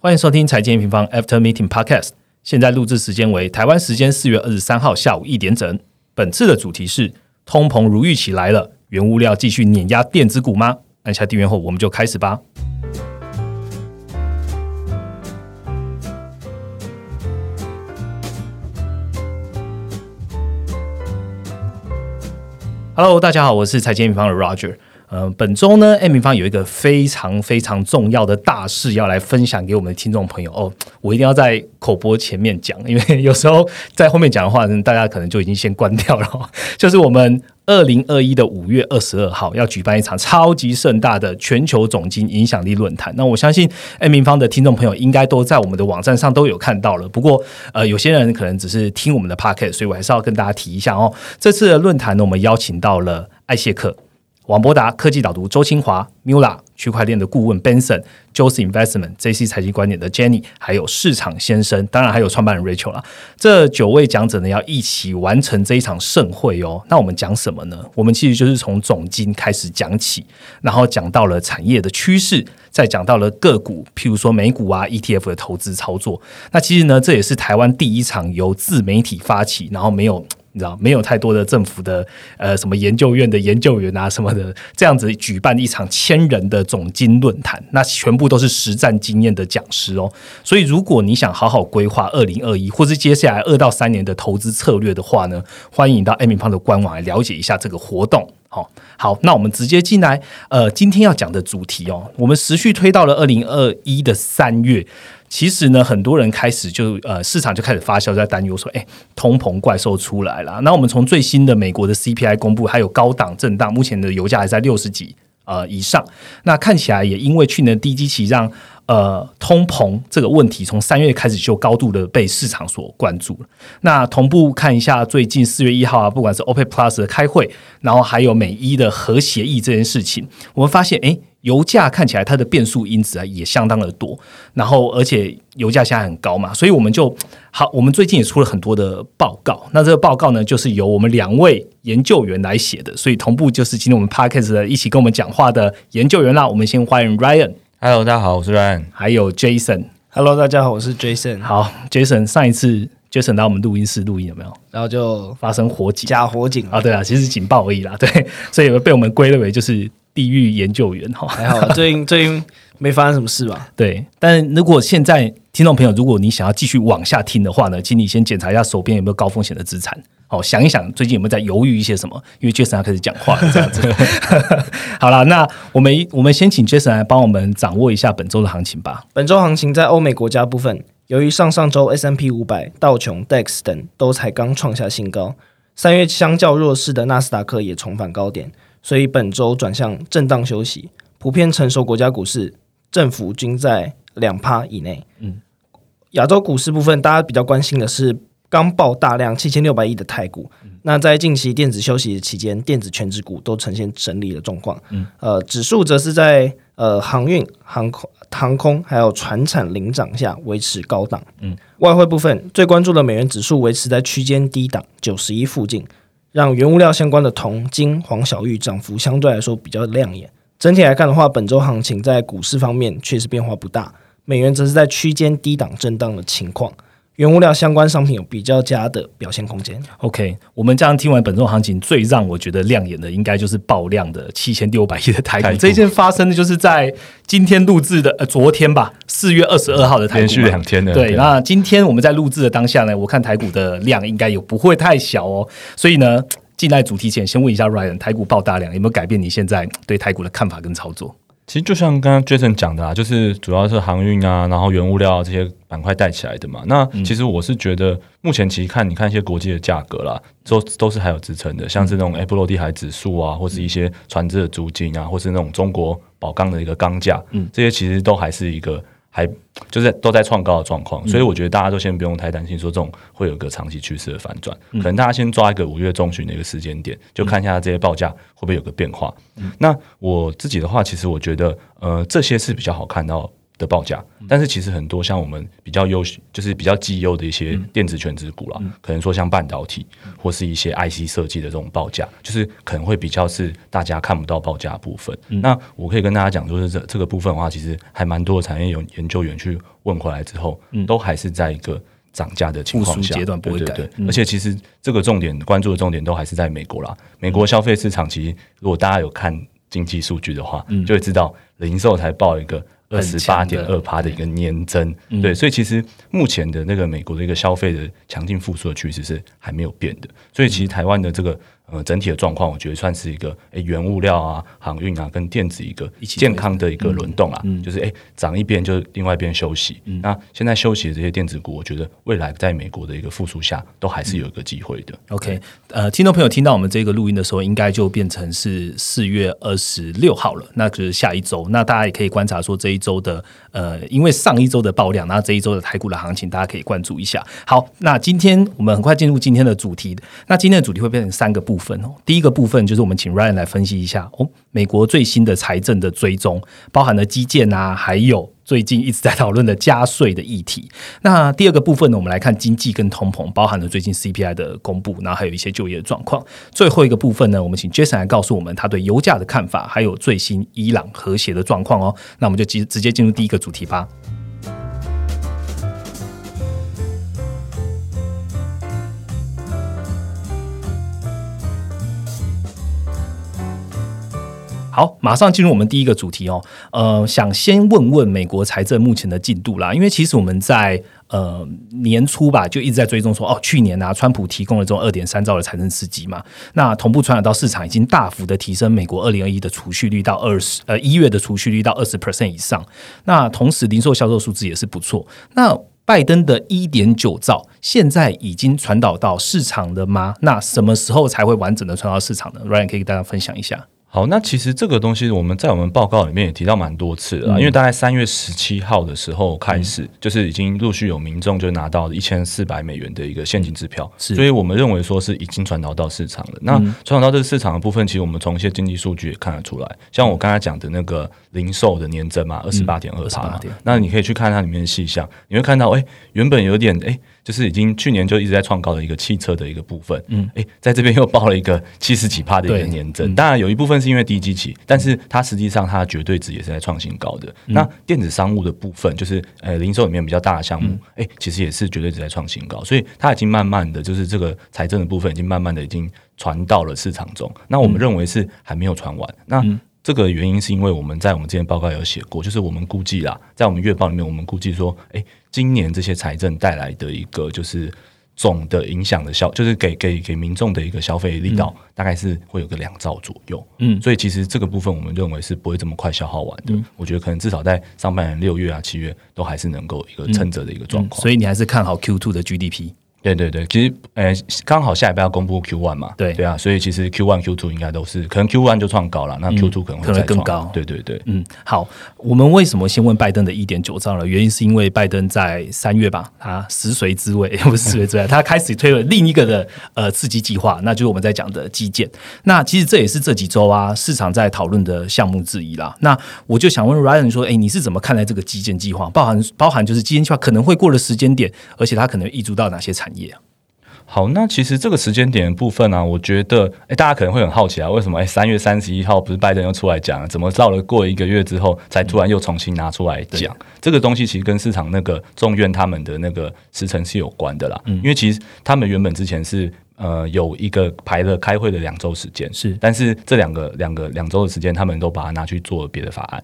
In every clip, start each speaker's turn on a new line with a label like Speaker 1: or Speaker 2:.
Speaker 1: 欢迎收听财经平方 After Meeting Podcast。现在录制时间为台湾时间四月二十三号下午一点整。本次的主题是通膨如预期来了，原物料继续碾压电子股吗？按下订阅后，我们就开始吧。Hello，大家好，我是财经平方的 Roger。呃，本周呢，M 平方有一个非常非常重要的大事要来分享给我们的听众朋友哦。我一定要在口播前面讲，因为有时候在后面讲的话，大家可能就已经先关掉了。就是我们二零二一的五月二十二号要举办一场超级盛大的全球总经影响力论坛。那我相信 M 平方的听众朋友应该都在我们的网站上都有看到了。不过，呃，有些人可能只是听我们的 p o c a s t 所以我还是要跟大家提一下哦。这次的论坛呢，我们邀请到了艾谢克。王博达科技导读周清华，Mula 区块链的顾问 Benson，Jose Investment，JC 财经观点的 Jenny，还有市场先生，当然还有创办人 Rachel 啦。这九位讲者呢，要一起完成这一场盛会哦。那我们讲什么呢？我们其实就是从总金开始讲起，然后讲到了产业的趋势，再讲到了个股，譬如说美股啊 ETF 的投资操作。那其实呢，这也是台湾第一场由自媒体发起，然后没有。你知道没有太多的政府的呃什么研究院的研究员啊什么的这样子举办一场千人的总经论坛，那全部都是实战经验的讲师哦。所以如果你想好好规划二零二一或是接下来二到三年的投资策略的话呢，欢迎到 M 方的官网来了解一下这个活动。好，好，那我们直接进来。呃，今天要讲的主题哦，我们持续推到了二零二一的三月。其实呢，很多人开始就呃，市场就开始发酵，在担忧说，哎，通膨怪兽出来了。那我们从最新的美国的 CPI 公布，还有高档震荡，目前的油价还在六十几呃以上。那看起来也因为去年低基期，让呃通膨这个问题从三月开始就高度的被市场所关注了。那同步看一下最近四月一号啊，不管是 OPEC Plus 的开会，然后还有美伊的核协议这件事情，我们发现，哎。油价看起来它的变数因子啊也相当的多，然后而且油价现在很高嘛，所以我们就好，我们最近也出了很多的报告。那这个报告呢，就是由我们两位研究员来写的，所以同步就是今天我们 podcast 的一起跟我们讲话的研究员啦。我们先欢迎 Ryan。
Speaker 2: Hello，大家好，我是 Ryan。
Speaker 1: 还有 Jason。
Speaker 3: Hello，大家好，我是 Jason。
Speaker 1: 好，Jason，上一次 Jason 到我们录音室录音有没有？
Speaker 3: 然后就
Speaker 1: 发生火警，
Speaker 3: 假火警
Speaker 1: 啊？对啊，其实警报而已啦。对，所以被我们归类为就是。地狱研究员哈，
Speaker 3: 还好，最近最近没发生什么事吧？
Speaker 1: 对，但如果现在听众朋友，如果你想要继续往下听的话呢，请你先检查一下手边有没有高风险的资产，好想一想最近有没有在犹豫一些什么，因为 Jason 要开始讲话这样子。好了，那我们我们先请 Jason 来帮我们掌握一下本周的行情吧。
Speaker 3: 本周行情在欧美国家部分，由于上上周 S M P 五百、道琼、Dex 等都才刚创下新高，三月相较弱势的纳斯达克也重返高点。所以本周转向震荡休息，普遍成熟国家股市振幅均在两趴以内。嗯，亚洲股市部分，大家比较关心的是刚爆大量七千六百亿的泰股。那在近期电子休息期间，电子全指股都呈现整理的状况。嗯，呃，指数则是在呃航运、航空、航空还有船产领涨下维持高档。嗯，外汇部分最关注的美元指数维持在区间低档九十一附近。让原物料相关的铜、金、黄小玉涨幅相对来说比较亮眼。整体来看的话，本周行情在股市方面确实变化不大，美元则是在区间低档震荡的情况。原物料相关商品有比较佳的表现空间。
Speaker 1: OK，我们这样听完本周行情，最让我觉得亮眼的，应该就是爆量的七千六百亿的台股。这一件发生的就是在今天录制的呃昨天吧，四月二十二号的台股，
Speaker 2: 连续两天的。
Speaker 1: 对，那今天我们在录制的当下呢，我看台股的量应该有不会太小哦。所以呢，进来主题前，先问一下 Ryan，台股爆大量有没有改变你现在对台股的看法跟操作？
Speaker 2: 其实就像刚刚 Jason 讲的啊，就是主要是航运啊，然后原物料这些板块带起来的嘛。那其实我是觉得，目前其实看你看一些国际的价格啦，都都是还有支撑的，像是那种 Apple 落地海指数啊，或是一些船只的租金啊，或是那种中国宝钢的一个钢价，嗯，这些其实都还是一个。还就是都在创高的状况，所以我觉得大家都先不用太担心，说这种会有个长期趋势的反转。可能大家先抓一个五月中旬的一个时间点，就看一下这些报价会不会有个变化。那我自己的话，其实我觉得，呃，这些是比较好看到的报价，但是其实很多像我们比较优秀，就是比较绩优的一些电子全值股啦，可能说像半导体或是一些 IC 设计的这种报价，就是可能会比较是大家看不到报价部分。那我可以跟大家讲，就是这这个部分的话，其实还蛮多的产业有研究员去问回来之后，都还是在一个涨价的情况下，
Speaker 1: 阶段不会改。
Speaker 2: 对，而且其实这个重点关注的重点都还是在美国啦。美国消费市场其实，如果大家有看经济数据的话，就会知道零售才报一个。二十八点二趴的。一个年增，对，所以其实目前的那个美国的一个消费的强劲复苏的趋势是还没有变的，所以其实台湾的这个。呃，整体的状况，我觉得算是一个诶，原物料啊、航运啊，跟电子一个健康的一个轮动啊，就是诶，涨一边就另外一边休息。嗯那现在休息的这些电子股，我觉得未来在美国的一个复苏下，都还是有一个机会的。
Speaker 1: OK，呃，听众朋友听到我们这个录音的时候，应该就变成是四月二十六号了，那就是下一周。那大家也可以观察说这一周的呃，因为上一周的爆量，那这一周的台股的行情，大家可以关注一下。好，那今天我们很快进入今天的主题。那今天的主题会变成三个部。部分哦，第一个部分就是我们请 Ryan 来分析一下哦，美国最新的财政的追踪，包含了基建啊，还有最近一直在讨论的加税的议题。那第二个部分呢，我们来看经济跟通膨，包含了最近 CPI 的公布，然后还有一些就业的状况。最后一个部分呢，我们请 Jason 来告诉我们他对油价的看法，还有最新伊朗和谐的状况哦。那我们就直直接进入第一个主题吧。好，马上进入我们第一个主题哦。呃，想先问问美国财政目前的进度啦，因为其实我们在呃年初吧，就一直在追踪说，哦，去年啊，川普提供了这种二点三兆的财政刺激嘛，那同步传染到市场，已经大幅的提升美国二零二一的储蓄率到二十呃一月的储蓄率到二十 percent 以上。那同时零售销售数字也是不错。那拜登的一点九兆现在已经传导到市场了吗？那什么时候才会完整的传到市场呢？Ryan 可以跟大家分享一下。
Speaker 2: 好，那其实这个东西我们在我们报告里面也提到蛮多次了，因为大概三月十七号的时候开始，就是已经陆续有民众就拿到一千四百美元的一个现金支票，所以我们认为说是已经传导到市场了。那传导到这个市场的部分，其实我们从一些经济数据也看得出来，像我刚才讲的那个零售的年增嘛，二十八点二八，那你可以去看它里面的细项，你会看到，哎，原本有点，哎。就是已经去年就一直在创高的一个汽车的一个部分，嗯，诶，在这边又报了一个七十几帕的一个年增，当然有一部分是因为低基期，但是它实际上它的绝对值也是在创新高的。那电子商务的部分，就是呃零售里面比较大的项目，诶，其实也是绝对值在创新高，所以它已经慢慢的就是这个财政的部分已经慢慢的已经传到了市场中。那我们认为是还没有传完，那。这个原因是因为我们在我们之前报告有写过，就是我们估计啦，在我们月报里面，我们估计说，哎，今年这些财政带来的一个就是总的影响的消，就是给给给民众的一个消费力道，大概是会有个两兆左右。嗯，所以其实这个部分我们认为是不会这么快消耗完的。我觉得可能至少在上半年六月啊、七月都还是能够一个撑着的一个状况。
Speaker 1: 所以你还是看好 Q two 的 GDP。
Speaker 2: 对对对，其实呃，刚好下一拜要公布 Q one 嘛，
Speaker 1: 对
Speaker 2: 对啊，所以其实 Q one、Q two 应该都是可能 Q one 就创高了，那 Q two 可能会
Speaker 1: 再更高。
Speaker 2: 对对对，
Speaker 1: 嗯，好，我们为什么先问拜登的一点九兆呢？原因是因为拜登在三月吧，他食髓知味，不是食髓知味，他开始推了另一个的呃刺激计划，那就是我们在讲的基建。那其实这也是这几周啊市场在讨论的项目之一啦。那我就想问 Ryan 说，哎，你是怎么看待这个基建计划？包含包含就是基建计划可能会过了时间点，而且它可能溢注到哪些产业啊？
Speaker 2: 好，那其实这个时间点部分呢，我觉得，哎，大家可能会很好奇啊，为什么？哎，三月三十一号不是拜登又出来讲，怎么到了过一个月之后，才突然又重新拿出来讲？这个东西其实跟市场那个众院他们的那个时程是有关的啦。嗯，因为其实他们原本之前是呃有一个排了开会的两周时间，
Speaker 1: 是，
Speaker 2: 但是这两个两个两周的时间，他们都把它拿去做别的法案。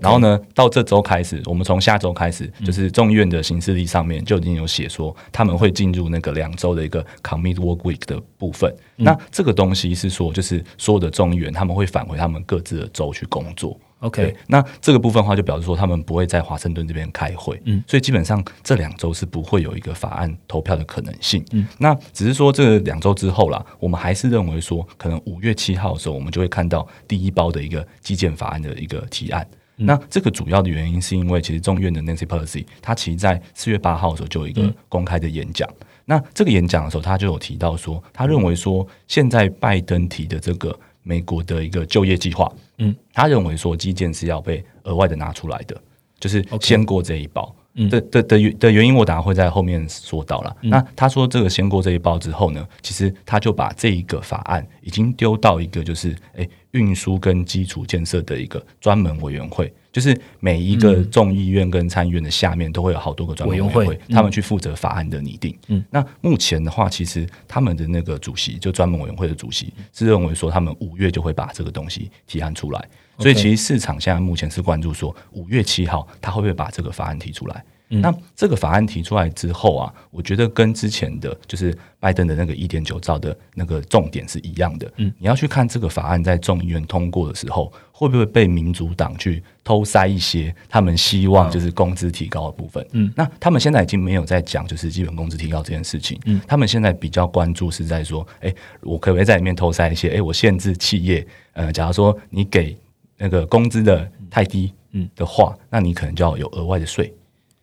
Speaker 2: 然后呢，到这周开始，我们从下周开始，就是众议院的行事历上面就已经有写说，他们会进入那个两周的一个 commit work week 的部分。那这个东西是说，就是所有的众议员他们会返回他们各自的州去工作。
Speaker 1: OK，
Speaker 2: 那这个部分的话，就表示说他们不会在华盛顿这边开会。嗯，所以基本上这两周是不会有一个法案投票的可能性。嗯，那只是说这两周之后啦，我们还是认为说，可能五月七号的时候，我们就会看到第一包的一个基建法案的一个提案。那这个主要的原因是因为，其实众院的 Nancy Pelosi，他其实在四月八号的时候就有一个公开的演讲。那这个演讲的时候，他就有提到说，他认为说，现在拜登提的这个美国的一个就业计划，嗯，他认为说基建是要被额外的拿出来的。就是先过这一包。的的的的原因，我等下会在后面说到了。那他说这个先过这一包之后呢，其实他就把这一个法案已经丢到一个就是诶运输跟基础建设的一个专门委员会，就是每一个众议院跟参议院的下面都会有好多个专门委员会，他们去负责法案的拟定。嗯，那目前的话，其实他们的那个主席就专门委员会的主席是认为说，他们五月就会把这个东西提案出来。所以其实市场现在目前是关注说五月七号他会不会把这个法案提出来？那这个法案提出来之后啊，我觉得跟之前的就是拜登的那个一点九兆的那个重点是一样的。嗯，你要去看这个法案在众议院通过的时候，会不会被民主党去偷塞一些他们希望就是工资提高的部分？嗯，那他们现在已经没有在讲就是基本工资提高这件事情。嗯，他们现在比较关注是在说，哎，我可不可以在里面偷塞一些？哎，我限制企业，呃，假如说你给那个工资的太低，嗯的话，那你可能就要有额外的税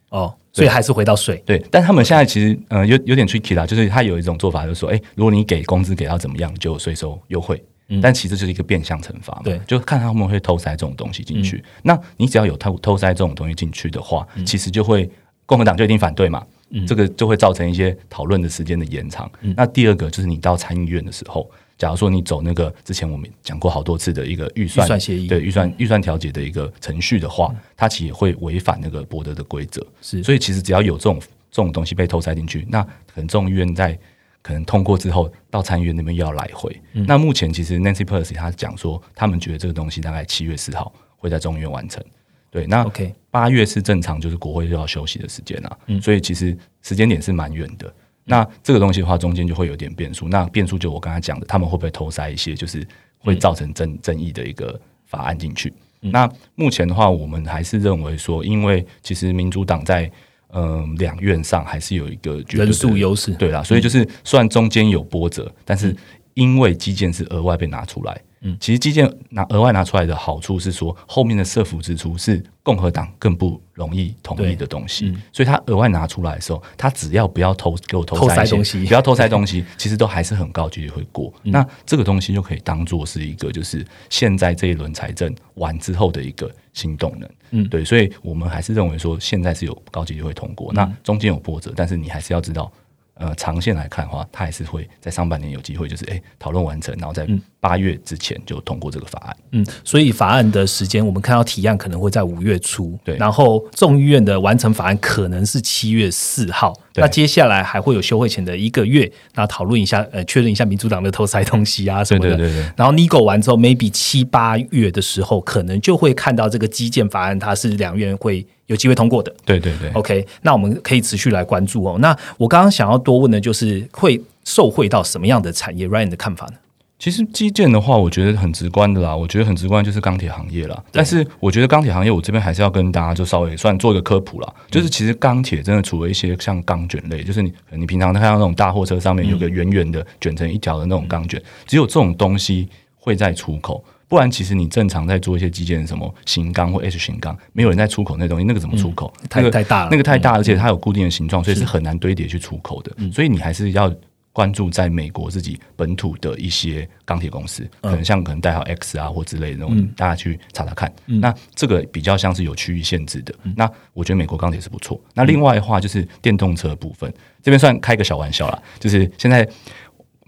Speaker 1: 哦，所以还是回到税
Speaker 2: 对。但他们现在其实呃有有点 tricky 啦，就是他有一种做法，就是说，哎，如果你给工资给到怎么样，就有税收优惠，但其实就是一个变相惩罚嘛，
Speaker 1: 对，
Speaker 2: 就看他们会偷塞这种东西进去。那你只要有偷偷塞这种东西进去的话，其实就会共和党就一定反对嘛，这个就会造成一些讨论的时间的延长。那第二个就是你到参议院的时候。假如说你走那个之前我们讲过好多次的一个预算
Speaker 1: 协议，
Speaker 2: 对预算预算调节的一个程序的话，它其实也会违反那个博德的规则。是，所以其实只要有这种这种东西被偷塞进去，那可能众议院在可能通过之后，到参议院那边又要来回。那目前其实 Nancy Pelosi 他讲说，他们觉得这个东西大概七月四号会在众议院完成。对，那
Speaker 1: OK
Speaker 2: 八月是正常就是国会就要休息的时间啊，所以其实时间点是蛮远的。那这个东西的话，中间就会有点变数。那变数就我刚才讲的，他们会不会偷塞一些，就是会造成争争议的一个法案进去？那目前的话，我们还是认为说，因为其实民主党在嗯两院上还是有一个
Speaker 1: 人数优势，
Speaker 2: 对啦，所以就是虽然中间有波折，但是因为基建是额外被拿出来。嗯，其实基建拿额外拿出来的好处是说，后面的社福支出是共和党更不容易同意的东西，所以他额外拿出来的时候，他只要不要偷给我偷
Speaker 1: 塞东西，
Speaker 2: 不要偷塞东西，其实都还是很高几率会过。那这个东西就可以当做是一个，就是现在这一轮财政完之后的一个新动能。嗯，对，所以我们还是认为说，现在是有高几率会通过。那中间有波折，但是你还是要知道。呃，长线来看的话，它还是会在上半年有机会，就是哎，讨论完成，然后在八月之前就通过这个法案。
Speaker 1: 嗯，所以法案的时间，我们看到提案可能会在五月初，
Speaker 2: 对，
Speaker 1: 然后众议院的完成法案可能是七月四号。那接下来还会有休会前的一个月，那讨论一下，呃，确认一下民主党的偷塞东西啊什么
Speaker 2: 的。对对对。
Speaker 1: 然后 nego 完之后，maybe 七八月的时候，可能就会看到这个基建法案，它是两院会。有机会通过的，
Speaker 2: 对对对
Speaker 1: ，OK，那我们可以持续来关注哦。那我刚刚想要多问的就是会受惠到什么样的产业？Ryan 的看法呢？
Speaker 2: 其实基建的话，我觉得很直观的啦。我觉得很直观就是钢铁行业啦。但是我觉得钢铁行业，我这边还是要跟大家就稍微算做一个科普啦。就是其实钢铁真的除了一些像钢卷类，就是你你平常看到那种大货车上面有个圆圆的卷成一条的那种钢卷，只有这种东西会在出口。不然，其实你正常在做一些基建，什么型钢或 H 型钢，没有人在出口那东西，那个怎么出口？
Speaker 1: 太太大了，
Speaker 2: 那个太大，而且它有固定的形状，所以是很难堆叠去出口的。所以你还是要关注在美国自己本土的一些钢铁公司，可能像可能代号 X 啊或之类的那种，大家去查查看。那这个比较像是有区域限制的。那我觉得美国钢铁是不错。那另外的话就是电动车部分，这边算开个小玩笑啦，就是现在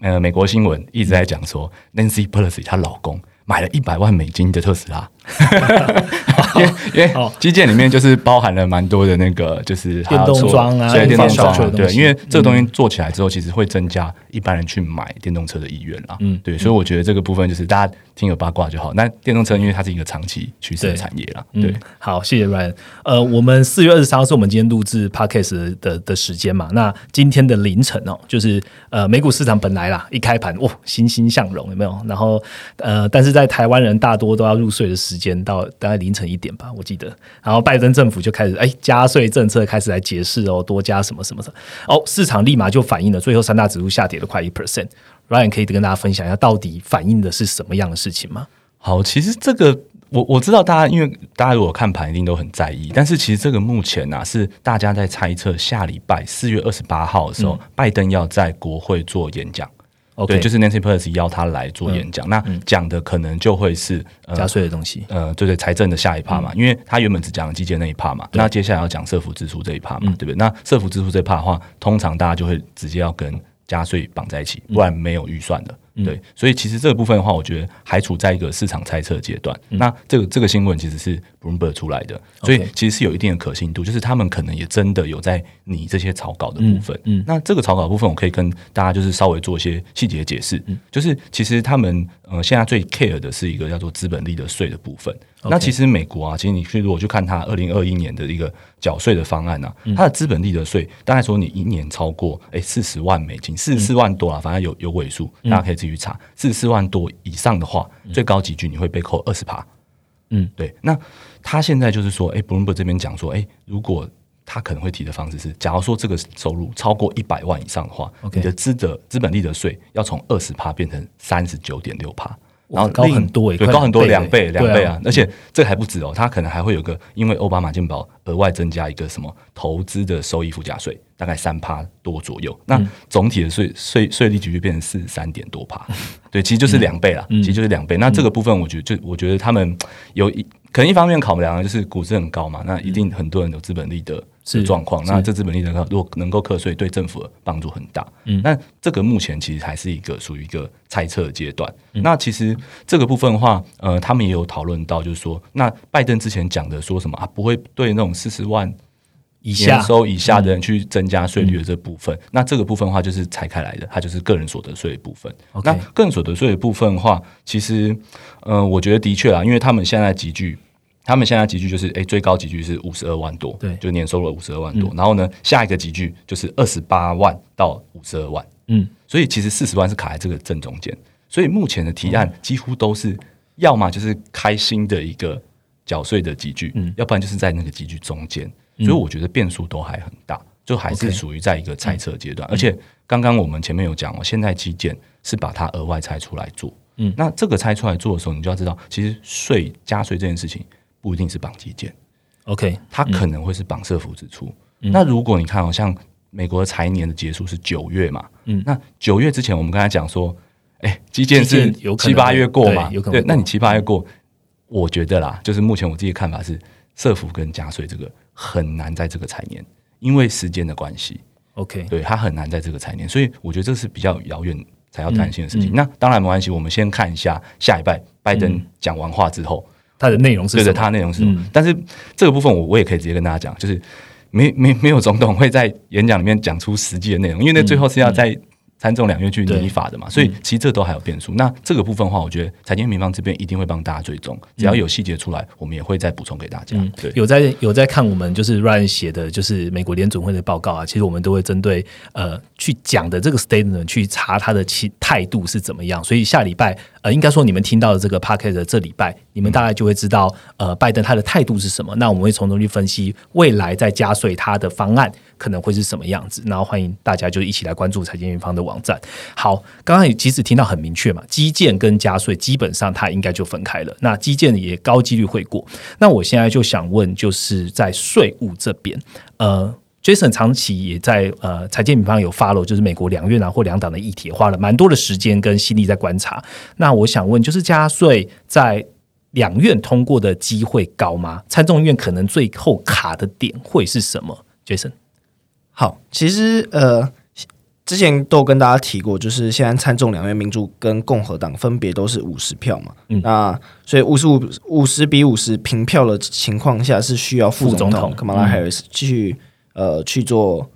Speaker 2: 呃美国新闻一直在讲说 Nancy Pelosi 她老公。买了一百万美金的特斯拉，因为因为基建里面就是包含了蛮多的那个就是
Speaker 1: 电动装啊，
Speaker 2: 对电动装对，因为这个东西做起来之后，其实会增加一般人去买电动车的意愿啦。嗯，对，所以我觉得这个部分就是大家听有八卦就好。那电动车因为它是一个长期趋势的产业啦。对，
Speaker 1: 好，谢谢 Ryan。呃，我们四月二十三号是我们今天录制 Podcast 的的时间嘛？那今天的凌晨哦，就是呃美股市场本来啦一开盘哇欣欣向荣有没有？然后呃，但是在台湾人大多都要入睡的时间到大概凌晨一点吧，我记得。然后拜登政府就开始哎加税政策开始来解释哦，多加什么什么的哦，市场立马就反映了，最后三大指数下跌了快一 percent。Ryan 可以跟大家分享一下，到底反映的是什么样的事情吗？
Speaker 2: 好，其实这个我我知道大家因为大家如果看盘一定都很在意，但是其实这个目前呢是大家在猜测下礼拜四月二十八号的时候，拜登要在国会做演讲。对，就是 Nancy Pelosi 邀他来做演讲，那讲的可能就会是呃
Speaker 1: 加税的东西。
Speaker 2: 呃，对对，财政的下一趴嘛，因为他原本只讲基建那一趴嘛，那接下来要讲社福支出这一趴嘛，对不对？那社福支出这一趴的话，通常大家就会直接要跟加税绑在一起，不然没有预算的。对，所以其实这个部分的话，我觉得还处在一个市场猜测阶段。那这个这个新闻其实是 Bloomberg 出来的，所以其实是有一定的可信度，就是他们可能也真的有在拟这些草稿的部分。嗯，那这个草稿部分，我可以跟大家就是稍微做一些细节解释。就是其实他们呃现在最 care 的是一个叫做资本利得税的部分。那其实美国啊，其实你去如果去看它二零二一年的一个缴税的方案呢，它的资本利得税大概说你一年超过哎四十万美金，四十四万多啊，反正有有尾数，大家可以。去查四十四万多以上的话，最高级距你会被扣二十趴。嗯，对。那他现在就是说，哎，Bloomberg 这边讲说，哎，如果他可能会提的方式是，假如说这个收入超过一百万以上的话，你的资的资本利得税要从二十趴变成三十九点六趴。
Speaker 1: 然后高很多，
Speaker 2: 对，高很多，两倍，两倍啊！而且这还不止哦，它可能还会有个，因为奥巴马健保额外增加一个什么投资的收益附加税，大概三趴多左右。那总体的税税税率就变成四十三点多趴，对，其实就是两倍了，其实就是两倍。那这个部分，我觉得就我觉得他们有一。可能一方面考量就是股市很高嘛，那一定很多人有资本利的状况，那这资本利的如果能够课税，对政府的帮助很大。嗯，那这个目前其实还是一个属于一个猜测阶段。那其实这个部分的话，呃，他们也有讨论到，就是说，那拜登之前讲的说什么啊，不会对那种四十万。
Speaker 1: 以下
Speaker 2: 收以下的人去增加税率的这部分，那这个部分的话就是拆开来的，它就是个人所得税的部分。那个人所得税的部分的话，其实，呃，我觉得的确啊，因为他们现在集聚，他们现在集聚就是，哎，最高集聚是五十二万多，
Speaker 1: 对，
Speaker 2: 就年收入五十二万多。然后呢，下一个集聚就是二十八万到五十二万，嗯，所以其实四十万是卡在这个正中间。所以目前的提案几乎都是，要么就是开新的一个缴税的集聚，嗯，要不然就是在那个集聚中间。所以我觉得变数都还很大，就还是属于在一个猜测阶段。而且刚刚我们前面有讲哦，现在基建是把它额外拆出来做。嗯，那这个拆出来做的时候，你就要知道，其实税加税这件事情不一定是绑基建。
Speaker 1: OK，
Speaker 2: 它可能会是绑社福支出。那如果你看，好像美国的财年的结束是九月嘛，嗯，那九月之前我们刚才讲说，哎，基建是七八月过嘛，对，那你七八月过，我觉得啦，就是目前我自己的看法是，社福跟加税这个。很难在这个财年，因为时间的关系
Speaker 1: ，OK，
Speaker 2: 对它很难在这个财年，所以我觉得这是比较遥远才要担心的事情。那当然没关系，我们先看一下下一拜拜登讲完话之后，
Speaker 1: 他的内容是
Speaker 2: 对的，他内容是什么？但是这个部分我我也可以直接跟大家讲，就是没没没有总统会在演讲里面讲出实际的内容，因为那最后是要在。参众两院去拟法的嘛，所以其实这都还有变数。那这个部分的话，我觉得财经平方这边一定会帮大家追踪，只要有细节出来，我们也会再补充给大家。对，
Speaker 1: 有在有在看我们就是 Ryan 写的，就是美国联准会的报告啊。其实我们都会针对呃去讲的这个 statement 去查他的其态度是怎么样。所以下礼拜呃，应该说你们听到的这个 p a c k e t 的这礼拜，你们大概就会知道呃拜登他的态度是什么。那我们会从中去分析未来在加税他的方案。可能会是什么样子？然后欢迎大家就一起来关注财经云方的网站。好，刚刚也其实听到很明确嘛，基建跟加税基本上它应该就分开了。那基建也高几率会过。那我现在就想问，就是在税务这边，呃，Jason 长期也在呃财经平方有 follow，就是美国两院啊或两党的议题，花了蛮多的时间跟心力在观察。那我想问，就是加税在两院通过的机会高吗？参众院可能最后卡的点会是什么？Jason？
Speaker 3: 好，其实呃，之前都有跟大家提过，就是现在参众两院民主跟共和党分别都是五十票嘛，嗯，那所以五十五五十比五十平票的情况下，是需要副总统 Kamala Harris 去呃去做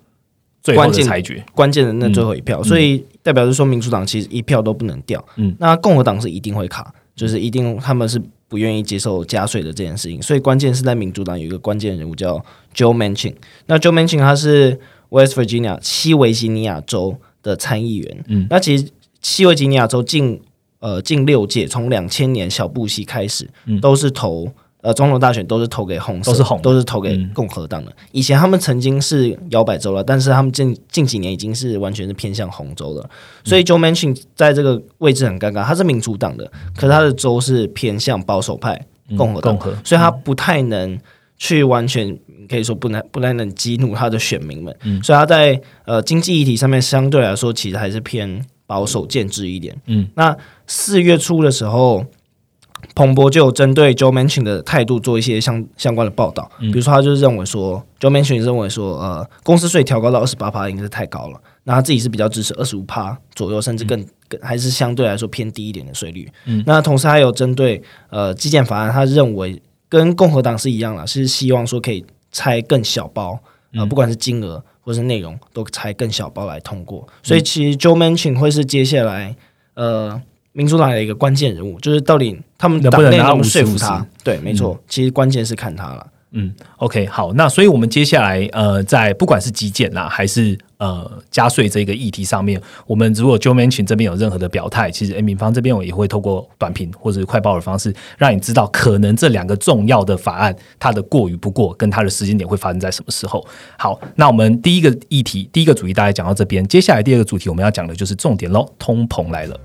Speaker 1: 关键裁决，
Speaker 3: 关键的那最后一票，所以代表是说民主党其实一票都不能掉，嗯，那共和党是一定会卡，就是一定他们是不愿意接受加税的这件事情，所以关键是在民主党有一个关键人物叫 Joe Manchin，那 Joe Manchin 他是。West Virginia 西维吉尼亚州的参议员，嗯，那其实西维吉尼亚州近呃近六届，从两千年小布希开始，嗯。都是投呃总统大选都是投给红，
Speaker 1: 都是红，
Speaker 3: 都是投给共和党的。以前他们曾经是摇摆州了，但是他们近近几年已经是完全是偏向红州了。所以 Joe Manchin 在这个位置很尴尬，他是民主党的，可是他的州是偏向保守派共和党，所以他不太能去完全。可以说不能不太能激怒他的选民们，所以他在呃经济议题上面相对来说其实还是偏保守建制一点。嗯，那四月初的时候。彭博就有针对 Joe Manchin 的态度做一些相相关的报道，比如说他就是认为说，Joe Manchin 认为说，呃，公司税调高到二十八趴应该是太高了，那他自己是比较支持二十五趴左右，甚至更更还是相对来说偏低一点的税率。嗯，那同时还有针对呃基建法案，他认为跟共和党是一样了，是希望说可以拆更小包，呃，不管是金额或是内容都拆更小包来通过，所以其实 Joe Manchin 会是接下来呃。民主党的一个关键人物，就是到底他们能不能说服他？对，没错，其实关键是看他了。
Speaker 1: 嗯，OK，好，那所以我们接下来呃，在不管是基建啦，还是呃加税这个议题上面，我们如果 Joe Manchin 这边有任何的表态，其实诶民方这边我也会透过短评或者是快报的方式，让你知道可能这两个重要的法案它的过与不过，跟它的时间点会发生在什么时候。好，那我们第一个议题，第一个主题大概讲到这边，接下来第二个主题我们要讲的就是重点喽，通膨来了。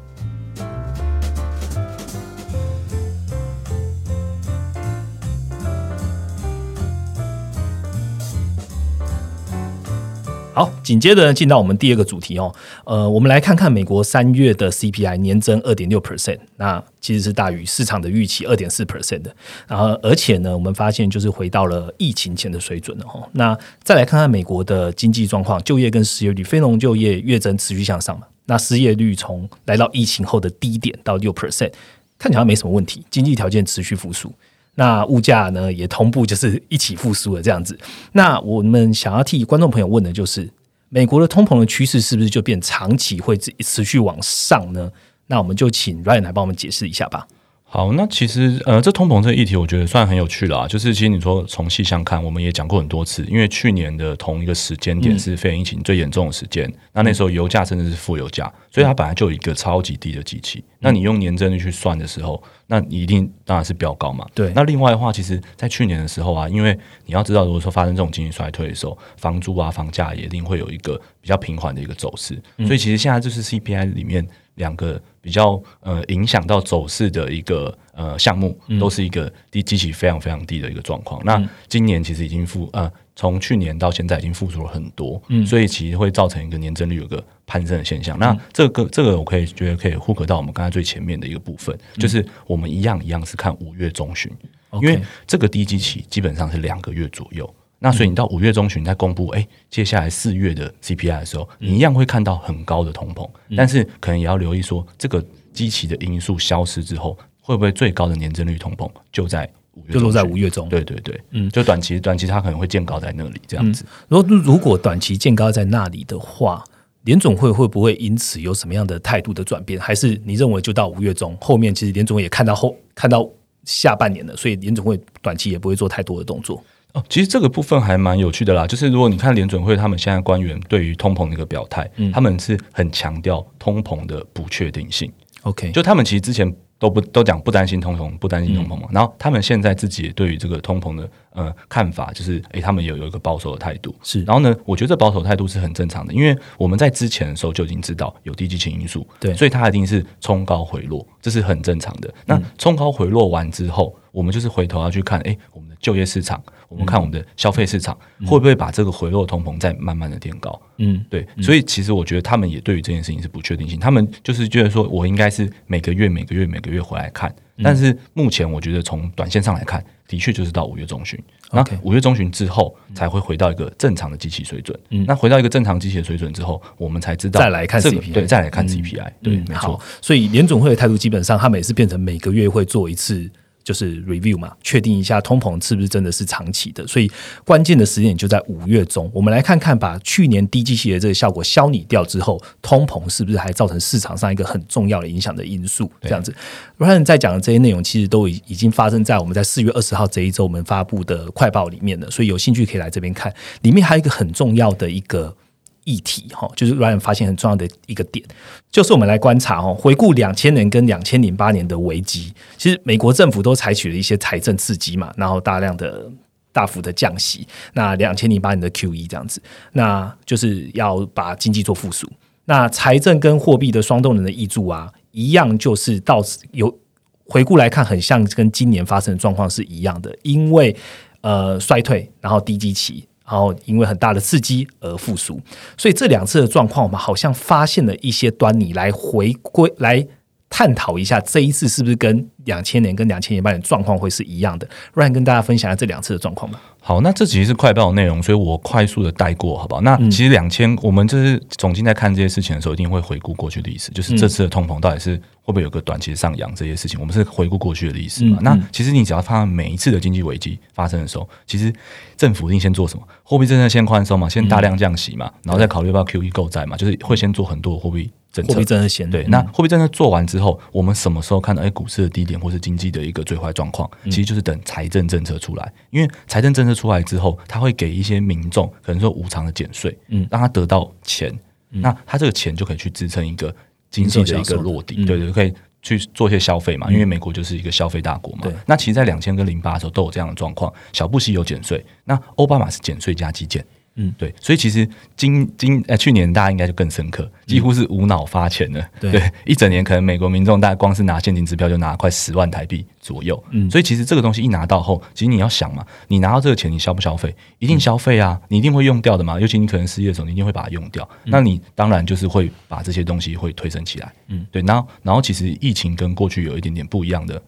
Speaker 1: 好，紧接着进到我们第二个主题哦。呃，我们来看看美国三月的 CPI 年增二点六 percent，那其实是大于市场的预期二点四 percent 的。然后，而且呢，我们发现就是回到了疫情前的水准了哈。那再来看看美国的经济状况，就业跟失业率，非农就业月增持续向上嘛。那失业率从来到疫情后的低点到六 percent，看起来没什么问题，经济条件持续复苏。那物价呢也同步就是一起复苏了这样子。那我们想要替观众朋友问的就是，美国的通膨的趋势是不是就变长期会持续往上呢？那我们就请 Ryan 来帮我们解释一下吧。
Speaker 2: 好，那其实呃，这通膨这个议题，我觉得算很有趣了啊。就是其实你说从细相看，我们也讲过很多次，因为去年的同一个时间点是肺炎疫情最严重的时间，那那时候油价甚至是负油价，所以它本来就有一个超级低的机器。那你用年增率去算的时候，那你一定当然是比较高嘛。
Speaker 1: 对。
Speaker 2: 那另外的话，其实在去年的时候啊，因为你要知道，如果说发生这种经济衰退的时候，房租啊、房价也一定会有一个比较平缓的一个走势。所以其实现在就是 CPI 里面两个。比较呃影响到走势的一个呃项目，都是一个低基期非常非常低的一个状况。那今年其实已经复呃从去年到现在已经复苏了很多，所以其实会造成一个年增率有个攀升的现象。那这个这个我可以觉得可以呼合到我们刚才最前面的一个部分，就是我们一样一样是看五月中旬，因为这个低基期基本上是两个月左右。那所以你到五月中旬再公布，哎，接下来四月的 CPI 的时候，你一样会看到很高的通膨，但是可能也要留意说，这个机器的因素消失之后，会不会最高的年增率通膨就在五月，
Speaker 1: 就落在五月中？
Speaker 2: 对对对，嗯，就短期短期它可能会见高在那里这样子。
Speaker 1: 如果如果短期见高在那里的话，联总会会不会因此有什么样的态度的转变？还是你认为就到五月中后面，其实联总也看到后看到下半年了，所以联总会短期也不会做太多的动作？
Speaker 2: 哦，其实这个部分还蛮有趣的啦，就是如果你看联准会他们现在官员对于通膨的一个表态，他们是很强调通膨的不确定性。
Speaker 1: OK，
Speaker 2: 就他们其实之前都不都讲不担心通膨，不担心通膨嘛，然后他们现在自己对于这个通膨的呃看法，就是诶，他们有有一个保守的态度。
Speaker 1: 是，
Speaker 2: 然后呢，我觉得这保守态度是很正常的，因为我们在之前的时候就已经知道有低基情因素，
Speaker 1: 对，
Speaker 2: 所以它一定是冲高回落，这是很正常的。那冲高回落完之后，我们就是回头要去看，诶，我们的就业市场。我们看我们的消费市场会不会把这个回落通膨再慢慢的垫高？嗯，对，所以其实我觉得他们也对于这件事情是不确定性，他们就是觉得说我应该是每个月每个月每个月回来看，但是目前我觉得从短线上来看，的确就是到五月中旬，那五月中旬之后才会回到一个正常的机器水准。嗯，那回到一个正常机器的水准之后，我们才知道
Speaker 1: 再来看 CPI，
Speaker 2: 对，再来看 CPI，对，没错。
Speaker 1: 所以联总会的态度基本上，他们也是变成每个月会做一次。就是 review 嘛，确定一下通膨是不是真的是长期的，所以关键的时间点就在五月中。我们来看看，把去年低基期的这个效果消弭掉之后，通膨是不是还造成市场上一个很重要的影响的因素？这样子，Ryan 在讲的这些内容，其实都已已经发生在我们在四月二十号这一周我们发布的快报里面了。所以有兴趣可以来这边看，里面还有一个很重要的一个。议题哈，就是 Ryan 发现很重要的一个点，就是我们来观察哈，回顾两千年跟两千零八年的危机，其实美国政府都采取了一些财政刺激嘛，然后大量的大幅的降息，那两千零八年的 Q E 这样子，那就是要把经济做复苏。那财政跟货币的双动能的益助啊，一样就是到有回顾来看，很像跟今年发生的状况是一样的，因为呃衰退，然后低基期。然后因为很大的刺激而复苏。所以这两次的状况，我们好像发现了一些端倪，来回归来探讨一下这一次是不是跟两千年跟两千年半的状况会是一样的。Ryan 跟大家分享一下这两次的状况吧。
Speaker 2: 好，那这其实是快报的内容，所以我快速的带过，好不好？那其实两千，我们就是总经在看这些事情的时候，一定会回顾过去的历史，就是这次的通膨到底是会不会有个短期的上扬这些事情，我们是回顾过去的历史嘛。那其实你只要看每一次的经济危机发生的时候，其实政府一定先做什么？货币政策先宽松嘛，先大量降息嘛，然后再考虑要不要 QE 购债嘛，就是会先做很多货币。
Speaker 1: 货币政策先
Speaker 2: 对，那货币政策做完之后，我们什么时候看到哎股市的低点或是经济的一个最坏状况？其实就是等财政政策出来，因为财政政策出来之后，它会给一些民众可能说无偿的减税，嗯，让他得到钱，那他这个钱就可以去支撑一个经济的一个落地，对对，可以去做一些消费嘛，因为美国就是一个消费大国嘛。那其实，在两千跟零八的时候都有这样的状况，小布希有减税，那奥巴马是减税加基建。嗯，对，所以其实今今呃去年大家应该就更深刻，几乎是无脑发钱的，对，一整年可能美国民众大概光是拿现金支票就拿快十万台币左右，嗯，所以其实这个东西一拿到后，其实你要想嘛，你拿到这个钱，你消不消费？一定消费啊，你一定会用掉的嘛，尤其你可能失业的时候，你一定会把它用掉，那你当然就是会把这些东西会推升起来，嗯，对，然后然后其实疫情跟过去有一点点不一样的。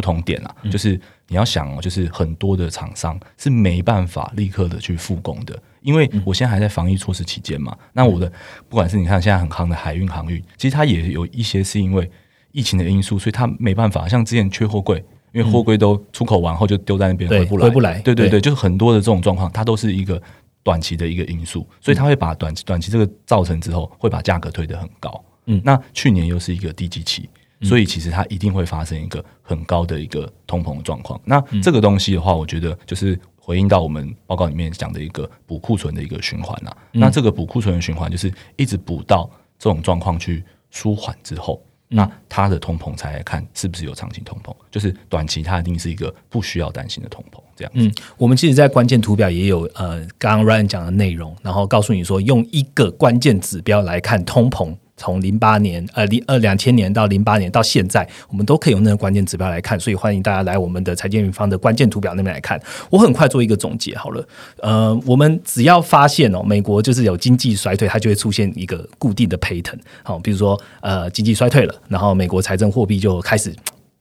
Speaker 2: 不同点啊，就是你要想哦，就是很多的厂商是没办法立刻的去复工的，因为我现在还在防疫措施期间嘛。那我的不管是你看现在很夯的海运航运，其实它也有一些是因为疫情的因素，所以它没办法。像之前缺货柜，因为货柜都出口完后就丢在那边回不来，
Speaker 1: 回不来。
Speaker 2: 对对对，就是很多的这种状况，它都是一个短期的一个因素，所以它会把短期短期这个造成之后，会把价格推得很高。嗯，那去年又是一个低基期。所以其实它一定会发生一个很高的一个通膨状况。那这个东西的话，我觉得就是回应到我们报告里面讲的一个补库存的一个循环啊。那这个补库存的循环就是一直补到这种状况去舒缓之后，那它的通膨才来看是不是有长期通膨。就是短期它一定是一个不需要担心的通膨这样。嗯，
Speaker 1: 我们其实，在关键图表也有呃，刚刚 Ryan 讲的内容，然后告诉你说，用一个关键指标来看通膨。从零八年，呃，零呃两千年到零八年到现在，我们都可以用那个关键指标来看，所以欢迎大家来我们的财经云方的关键图表那边来看。我很快做一个总结好了，呃，我们只要发现哦，美国就是有经济衰退，它就会出现一个固定的 pattern，好，比如说呃经济衰退了，然后美国财政货币就开始。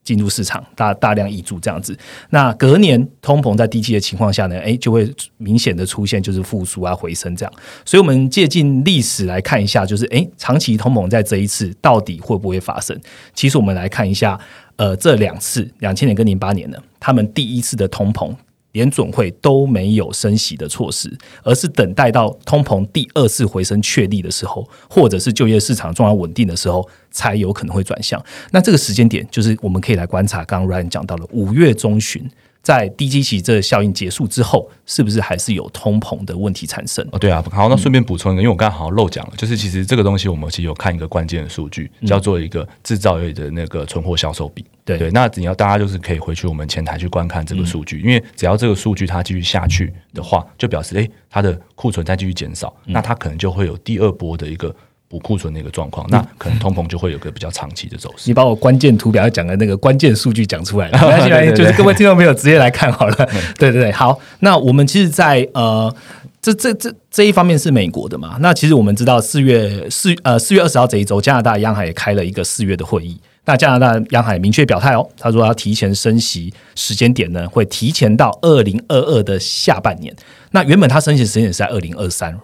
Speaker 1: 进入市场大大量溢注这样子，那隔年通膨在低基的情况下呢，哎，就会明显的出现就是复苏啊回升这样。所以，我们借鉴历史来看一下，就是哎，长期通膨在这一次到底会不会发生？其实我们来看一下，呃，这两次两千年跟零八年呢，他们第一次的通膨。联总会都没有升息的措施，而是等待到通膨第二次回升确立的时候，或者是就业市场状况稳定的时候，才有可能会转向。那这个时间点，就是我们可以来观察。刚刚 Ryan 讲到了五月中旬。在低基期这个效应结束之后，是不是还是有通膨的问题产生？
Speaker 2: 哦，对啊，好，那顺便补充一个，因为我刚刚好像漏讲了，就是其实这个东西我们其实有看一个关键的数据，叫做一个制造业的那个存货销售比。对对，那只要大家就是可以回去我们前台去观看这个数据，因为只要这个数据它继续下去的话，就表示诶它的库存在继续减少，那它可能就会有第二波的一个。补库存的一个状况，那可能通膨就会有个比较长期的走势。
Speaker 1: 你把我关键图表讲的那个关键数据讲出来了，现在就是各位听众朋友直接来看好了。对对对，好，那我们其实，在呃，这这这这一方面是美国的嘛？那其实我们知道，四月四呃四月二十号这一周，加拿大央行也开了一个四月的会议。那加拿大央行明确表态哦，他说要提前升息时间点呢，会提前到二零二二的下半年。那原本他升息时间点是在二零二三。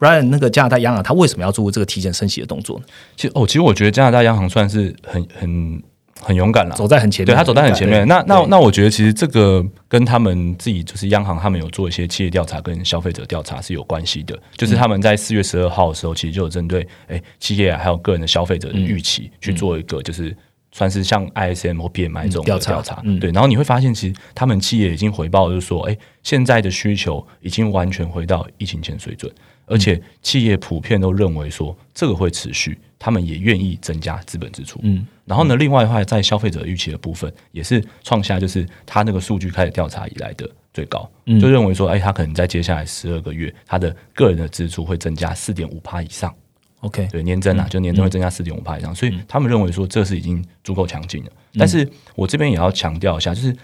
Speaker 1: Ryan，那个加拿大央行他为什么要做这个提前升息的动作呢？
Speaker 2: 其实哦，其实我觉得加拿大央行算是很很很勇敢了，
Speaker 1: 走在很前面。
Speaker 2: 对他走在很前面。那那那，我觉得其实这个跟他们自己就是央行，他们有做一些企业调查跟消费者调查是有关系的。就是他们在四月十二号的时候，其实就有针对哎企业还有个人的消费者的预期去做一个，就是算是像 ISM 或 PMI 这种调查。对，然后你会发现，其实他们企业已经回报，就是说，哎，现在的需求已经完全回到疫情前水准。而且企业普遍都认为说这个会持续，他们也愿意增加资本支出。嗯，然后呢，另外的话，在消费者预期的部分，也是创下就是他那个数据开始调查以来的最高，嗯就认为说，哎，他可能在接下来十二个月，他的个人的支出会增加四点五趴以上。
Speaker 1: OK，
Speaker 2: 对，年增啊，就年增会增加四点五帕以上，所以他们认为说这是已经足够强劲了。但是我这边也要强调一下，就是。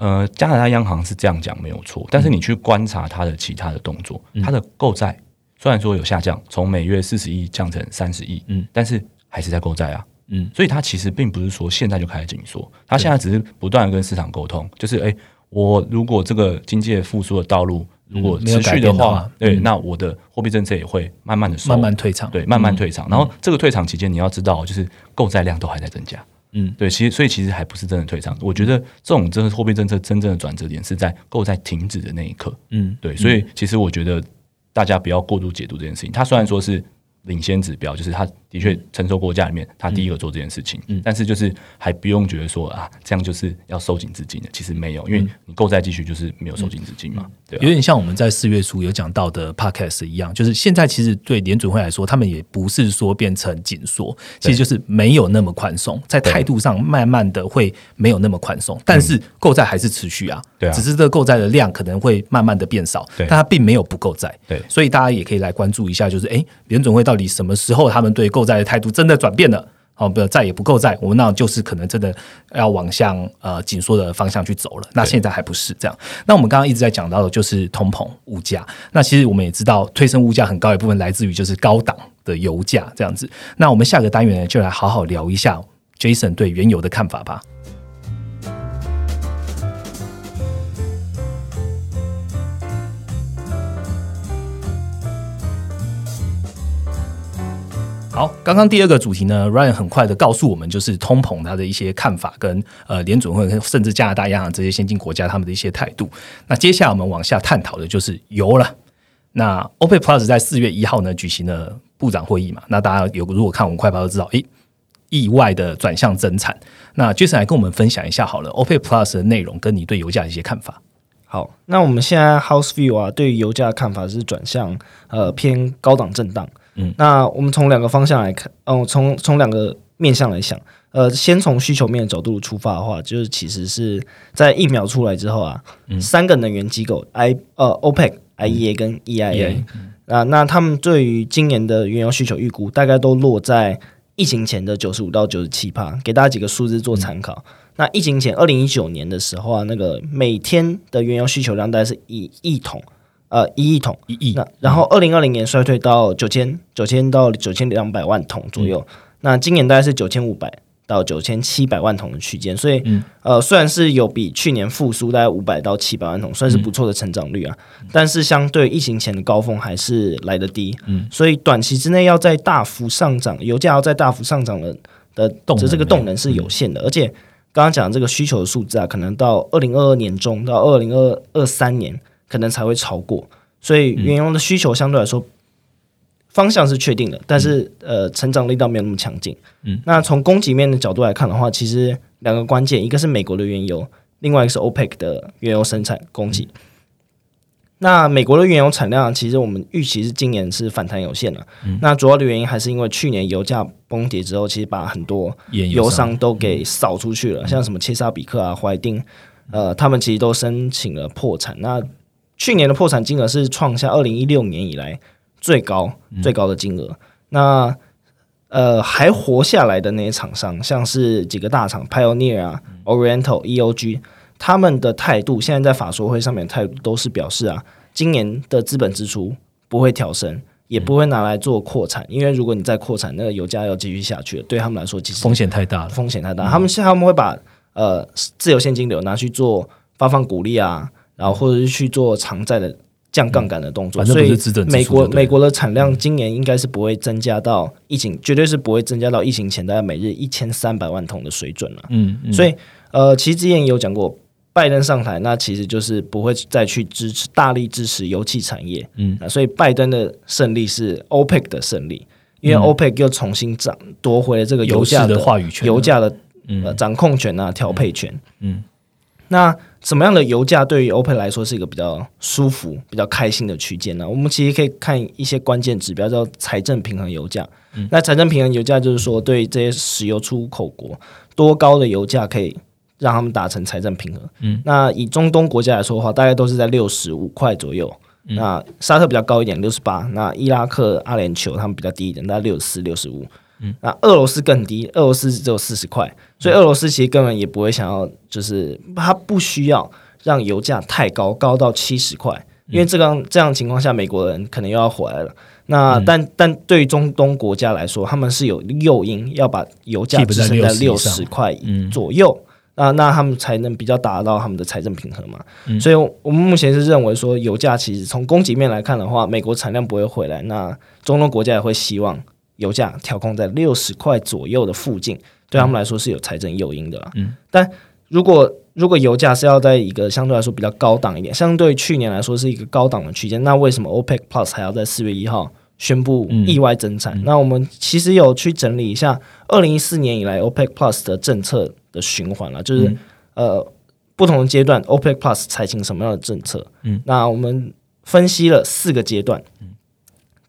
Speaker 2: 呃，加拿大央行是这样讲没有错，但是你去观察它的其他的动作，它的购债虽然说有下降，从每月四十亿降成三十亿，嗯，但是还是在购债啊，嗯，所以它其实并不是说现在就开始紧缩，它现在只是不断的跟市场沟通，就是诶，我如果这个经济复苏的道路如果持续的话，对，那我的货币政策也会慢慢的
Speaker 1: 慢慢退场，
Speaker 2: 对，慢慢退场。然后这个退场期间，你要知道，就是购债量都还在增加，嗯，对，其实所以其实还不是真的退场。我觉得这种真的货币政策真正的转折点是在购债停止的那一刻，嗯，对，所以其实我觉得大家不要过度解读这件事情。它虽然说是。领先指标就是它的确承受国家里面，他第一个做这件事情，嗯。但是就是还不用觉得说啊，这样就是要收紧资金的，其实没有，因为你购债继续就是没有收紧资金嘛，对，
Speaker 1: 有点像我们在四月初有讲到的 podcast 一样，就是现在其实对联准会来说，他们也不是说变成紧缩，其实就是没有那么宽松，在态度上慢慢的会没有那么宽松，但是购债还是持续啊，
Speaker 2: 对，
Speaker 1: 只是这个购债的量可能会慢慢的变少，但它并没有不购债，
Speaker 2: 对，
Speaker 1: 所以大家也可以来关注一下，就是哎，联准会到底什么时候他们对购债的态度真的转变了？哦，不，再也不购债，我们那就是可能真的要往向呃紧缩的方向去走了。那现在还不是这样。那我们刚刚一直在讲到的就是通膨物价。那其实我们也知道，推升物价很高一部分来自于就是高档的油价这样子。那我们下个单元呢，就来好好聊一下 Jason 对原油的看法吧。好，刚刚第二个主题呢，Ryan 很快的告诉我们，就是通膨它的一些看法，跟呃联准会甚至加拿大央行这些先进国家他们的一些态度。那接下来我们往下探讨的就是油了。那 OPEC Plus 在四月一号呢举行了部长会议嘛？那大家有如果看我们快报都知道，诶，意外的转向增产。那 Jason 来跟我们分享一下好了，OPEC Plus 的内容跟你对油价的一些看法。
Speaker 3: 好，那我们现在 House View 啊，对于油价的看法是转向呃偏高档震荡。嗯，那我们从两个方向来看，哦，从从两个面向来想，呃，先从需求面的角度出发的话，就是其实是在疫苗出来之后啊，嗯。三个能源机构 I 呃 OPEC、IEA 跟 EIA 啊，那他们对于今年的原油需求预估大概都落在疫情前的九十五到九十七帕，给大家几个数字做参考。那疫情前二零一九年的时候啊，那个每天的原油需求量大概是一亿桶。呃，一亿桶，
Speaker 1: 一亿。
Speaker 3: 那然后二零二零年衰退到九千九千到九千两百万桶左右。那今年大概是九千五百到九千七百万桶的区间。所以，呃，虽然是有比去年复苏大概五百到七百万桶，算是不错的成长率啊。但是相对疫情前的高峰还是来得低。嗯。所以短期之内要在大幅上涨，油价要在大幅上涨的的这个动能是有限的。而且刚刚讲这个需求的数字啊，可能到二零二二年中到二零二二三年。可能才会超过，所以原油的需求相对来说方向是确定的，但是呃，成长力道没有那么强劲。嗯，那从供给面的角度来看的话，其实两个关键，一个是美国的原油，另外一个是 OPEC 的原油生产供给。那美国的原油产量，其实我们预期是今年是反弹有限的。那主要的原因还是因为去年油价崩跌之后，其实把很多油商都给扫出去了，像什么切萨比克啊、怀丁，呃，他们其实都申请了破产。那去年的破产金额是创下二零一六年以来最高最高的金额。那呃，还活下来的那些厂商，像是几个大厂，Pioneer 啊、Oriental、EOG，他们的态度现在在法说会上面态度都是表示啊，今年的资本支出不会调升，也不会拿来做扩产，因为如果你再扩产，那个油价要继续下去，对他们来说其实
Speaker 1: 风险太大了，
Speaker 3: 风险太大。他们他们会把呃自由现金流拿去做发放股利啊。然后或者是去做偿债的降杠杆的动作，所以美国美国的产量今年应该是不会增加到疫情，绝对是不会增加到疫情前大概每日一千三百万桶的水准了。嗯，所以呃，其实之前也有讲过，拜登上台，那其实就是不会再去支持大力支持油气产业。嗯，所以拜登的胜利是 OPEC 的胜利，因为 OPEC 又重新掌夺回了这个油价
Speaker 1: 的话语权、
Speaker 3: 油价的呃掌控权啊、调配权。嗯。那什么样的油价对于 OPEC 来说是一个比较舒服、比较开心的区间呢？我们其实可以看一些关键指标，叫财政平衡油价。那财政平衡油价就是说，对这些石油出口国，多高的油价可以让他们达成财政平衡？嗯，那以中东国家来说的话，大概都是在六十五块左右。那沙特比较高一点，六十八。那伊拉克、阿联酋他们比较低一点，大概六十四、六十五。那俄罗斯更低，俄罗斯只有四十块，所以俄罗斯其实根本也不会想要，就是它不需要让油价太高，高到七十块，因为这样这样情况下，美国人可能又要回来了。那但但对于中东国家来说，他们是有诱因要把油价
Speaker 1: keep
Speaker 3: 支
Speaker 1: 在
Speaker 3: 撑在
Speaker 1: 60
Speaker 3: 六十块左右。那那他们才能比较达到他们的财政平衡嘛？所以，我们目前是认为说，油价其实从供给面来看的话，美国产量不会回来，那中东国家也会希望油价调控在六十块左右的附近，对他们来说是有财政诱因的啦。但如果如果油价是要在一个相对来说比较高档一点，相对去年来说是一个高档的区间，那为什么 OPEC Plus 还要在四月一号宣布意外增产？那我们其实有去整理一下二零一四年以来 OPEC Plus 的政策的循环了，就是、呃不同的阶段 OPEC Plus 采取什么样的政策？嗯，那我们分析了四个阶段。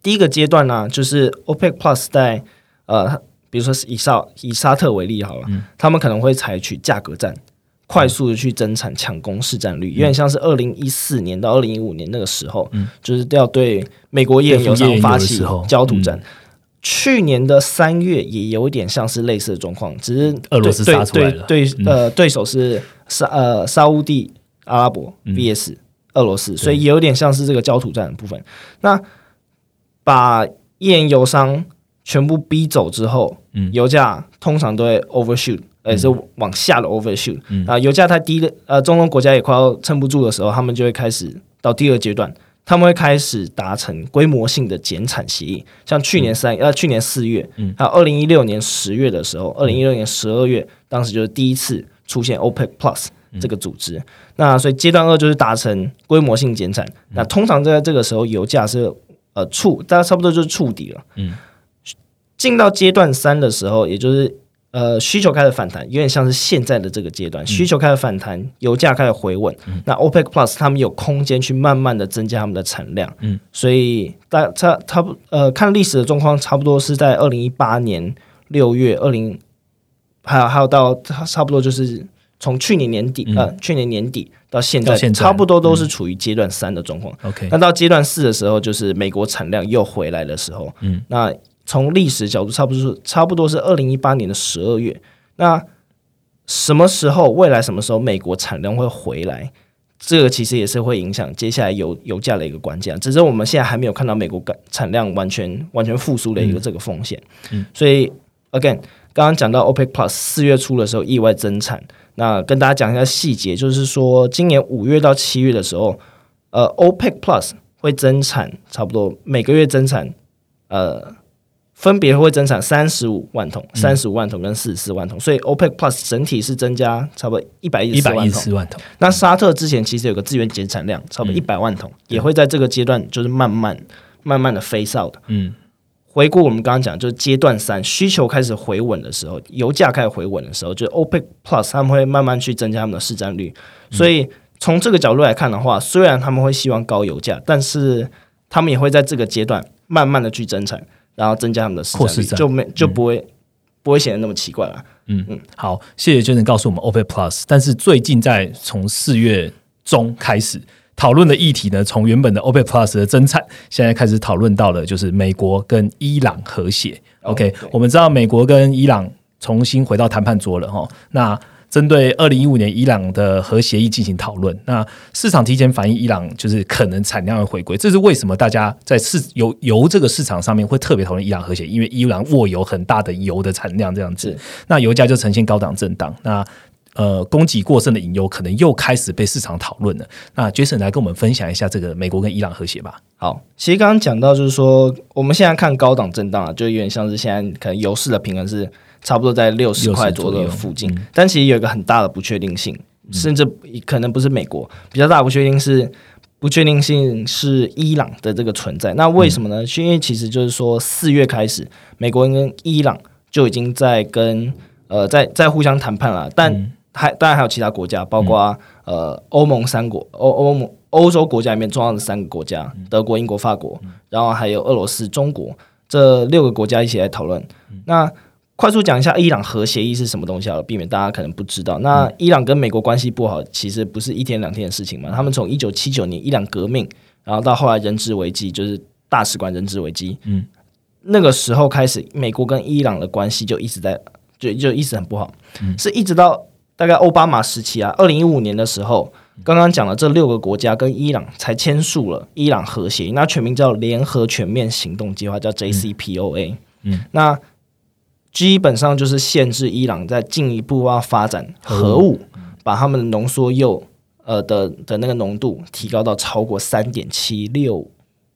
Speaker 3: 第一个阶段呢，就是 OPEC Plus 在呃，比如说是以沙以沙特为例好了，他们可能会采取价格战，快速的去增产抢攻市占率，有点像是二零一四年到二零一五年那个时候，嗯。就是要对美国页岩油商发起焦土战。去年的三月也有一点像是类似的状况，只是
Speaker 1: 俄罗斯
Speaker 3: 对
Speaker 1: 杀出来了。
Speaker 3: 对对呃，对手是沙呃沙乌地阿拉伯
Speaker 1: 嗯。
Speaker 3: VS 俄罗斯，所以也有点像是这个焦土战的部分。那把页岩油商全部逼走之后，
Speaker 1: 嗯
Speaker 3: 油价通常都会 overshoot，也是往下的 overshoot。啊，油价太低了，呃，中东国家也快要撑不住的时候，他们就会开始到第二阶段，他们会开始达成规模性的减产协议。像去年三、呃，去年四月，还有二零一六年十月的时候，二零一六年十二月，当时就是第一次出现 OPEC Plus。这个组织，那所以阶段二就是达成规模性减产。那通常在这个时候，油价是呃触，大概差不多就是触底了。嗯，进到阶段三的时候，也就是呃需求开始反弹，有点像是现在的这个阶段，需求开始反弹，油价开始回稳。那 OPEC Plus 他们有空间去慢慢的增加他们的产量。嗯，所以大差差不呃看历史的状况，差不多是在二零一八年六月，二零还有还有到差不多就是。从去年年底，呃，去年年底到现在，
Speaker 1: 现在
Speaker 3: 差不多都是处于阶段三的状况。
Speaker 1: OK，
Speaker 3: 那到阶段四的时候，就是美国产量又回来的时候。嗯，那从历史角度，差不多是差不多是二零一八年的十二月。那什么时候？未来什么时候美国产量会回来？这个其实也是会影响接下来油油价的一个关键。只是我们现在还没有看到美国感产量完全完全复苏的一个这个风险。嗯，所以 again，刚刚讲到 OPEC Plus 四月初的时候意外增产。那跟大家讲一下细节，就是说今年五月到七月的时候，呃，OPEC Plus 会增产差不多每个月增产，呃，分别会增产三十五万桶、三十五万桶跟四十四万桶，所以 OPEC Plus 整体是增加差不多一百一
Speaker 1: 一百一
Speaker 3: 十万桶。那沙特之前其实有个资源减产量差不多一百万桶，也会在这个阶段就是慢慢慢慢的 face out 的。
Speaker 1: 嗯，
Speaker 3: 回顾我们刚刚讲，就是阶段三需求开始回稳的时候，油价开始回稳的时候，就是 OPEC Plus 他们会慢慢去增加他们的市占率。所以从这个角度来看的话，虽然他们会希望高油价，但是他们也会在这个阶段慢慢的去增产，然后增加他们的市占率，
Speaker 1: 占
Speaker 3: 就没就不会、不会显得那么奇怪了。
Speaker 1: 嗯嗯好，谢谢 Jason 告诉我们 OPEC Plus，但是最近在从四月中开始讨论的议题呢，从原本的 OPEC Plus 的增产，现在开始讨论到了就是美国跟伊朗和谐。OK，、我们知道美国跟伊朗重新回到谈判桌了哈，那。针对二零一五年伊朗的核协议进行讨论，那市场提前反映伊朗就是可能产量的回归，这是为什么大家在市油油这个市场上面会特别讨论伊朗核协议，因为伊朗握有很大的油的产量这样子，那油价就呈现高档震荡，那呃供给过剩的隐忧可能又开始被市场讨论了。那 Jason 来跟我们分享一下这个美国跟伊朗和谐吧。
Speaker 3: 好，其实刚刚讲到就是说，我们现在看高档震荡啊，就有点像是现在可能油市的平衡是差不多在六十
Speaker 1: 60
Speaker 3: 块左右的附近，但其实有一个很大的不确定性，甚至可能不是美国比较大的不确定是不确定性是伊朗的这个存在。那为什么呢？是因为其实就是说四月开始，美国跟伊朗就已经在跟呃在在互相谈判了，但还当然还有其他国家，包括、呃欧盟三国、欧欧盟欧洲国家里面重要的三个国家，德国、英国、法国，然后还有俄罗斯、中国这六个国家一起来讨论。那快速讲一下伊朗核协议是什么东西好了，避免大家可能不知道。那伊朗跟美国关系不好，其实不是一天两天的事情嘛。他们从一九七九年伊朗革命，然后到后来人质危机，就是大使馆人质危机，
Speaker 1: 嗯，
Speaker 3: 那个时候开始，美国跟伊朗的关系就一直在就就一直很不好，是一直到大概奥巴马时期啊，二零一五年的时候，刚刚讲了这六个国家跟伊朗才签署了伊朗核协议，那全名叫联合全面行动计划，叫 JCPOA。
Speaker 1: 嗯，
Speaker 3: 那基本上就是限制伊朗在进一步要发展核武，把他们的浓缩铀呃的的那个浓度提高到超过三点七六